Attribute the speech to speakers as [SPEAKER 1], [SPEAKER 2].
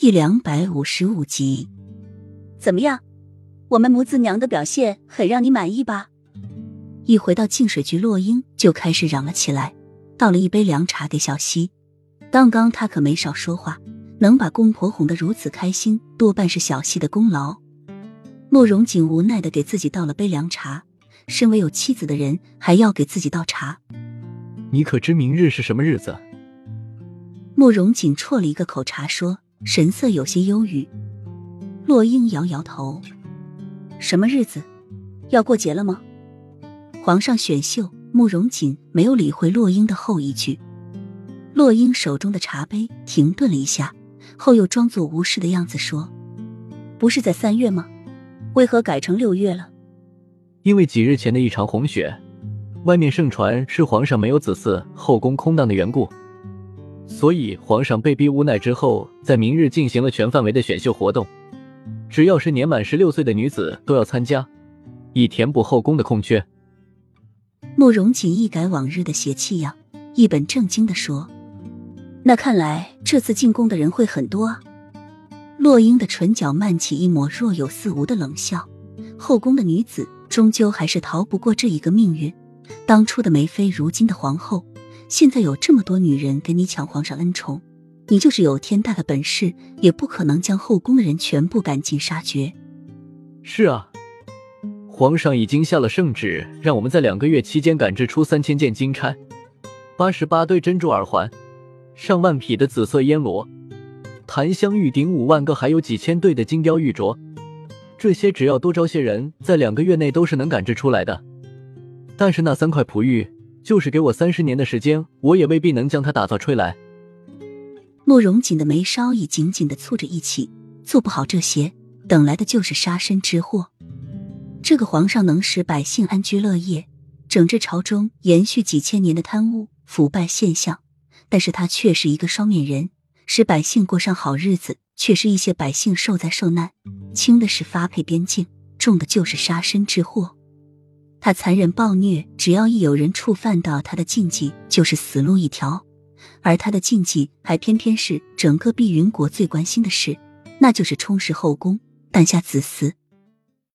[SPEAKER 1] 第两百五十五集，
[SPEAKER 2] 怎么样？我们母子娘的表现很让你满意吧？
[SPEAKER 1] 一回到净水局，洛英就开始嚷了起来，倒了一杯凉茶给小溪。刚刚他可没少说话，能把公婆哄得如此开心，多半是小溪的功劳。慕容锦无奈的给自己倒了杯凉茶，身为有妻子的人，还要给自己倒茶。
[SPEAKER 3] 你可知明日是什么日子？
[SPEAKER 1] 慕容锦啜了一个口茶，说。神色有些忧郁，洛英摇摇头：“
[SPEAKER 2] 什么日子？要过节了吗？”
[SPEAKER 1] 皇上选秀，慕容锦没有理会洛英的后一句。洛英手中的茶杯停顿了一下，后又装作无事的样子说：“
[SPEAKER 2] 不是在三月吗？为何改成六月了？”
[SPEAKER 3] 因为几日前的一场红雪，外面盛传是皇上没有子嗣，后宫空荡的缘故。所以，皇上被逼无奈之后，在明日进行了全范围的选秀活动，只要是年满十六岁的女子都要参加，以填补后宫的空缺。
[SPEAKER 1] 慕容锦一改往日的邪气样，一本正经的说：“
[SPEAKER 2] 那看来这次进宫的人会很多啊。”
[SPEAKER 1] 洛英的唇角漫起一抹若有似无的冷笑。后宫的女子终究还是逃不过这一个命运，当初的梅妃，如今的皇后。现在有这么多女人跟你抢皇上恩宠，你就是有天大的本事，也不可能将后宫的人全部赶尽杀绝。
[SPEAKER 3] 是啊，皇上已经下了圣旨，让我们在两个月期间赶制出三千件金钗、八十八对珍珠耳环、上万匹的紫色烟罗、檀香玉鼎五万个，还有几千对的金雕玉镯。这些只要多招些人，在两个月内都是能赶制出来的。但是那三块璞玉。就是给我三十年的时间，我也未必能将它打造出来。
[SPEAKER 1] 慕容锦的眉梢已紧紧的蹙着一起，做不好这些，等来的就是杀身之祸。这个皇上能使百姓安居乐业，整治朝中延续几千年的贪污腐败现象，但是他却是一个双面人，使百姓过上好日子，却是一些百姓受灾受难。轻的是发配边境，重的就是杀身之祸。他残忍暴虐，只要一有人触犯到他的禁忌，就是死路一条。而他的禁忌还偏偏是整个碧云国最关心的事，那就是充实后宫，诞下子嗣。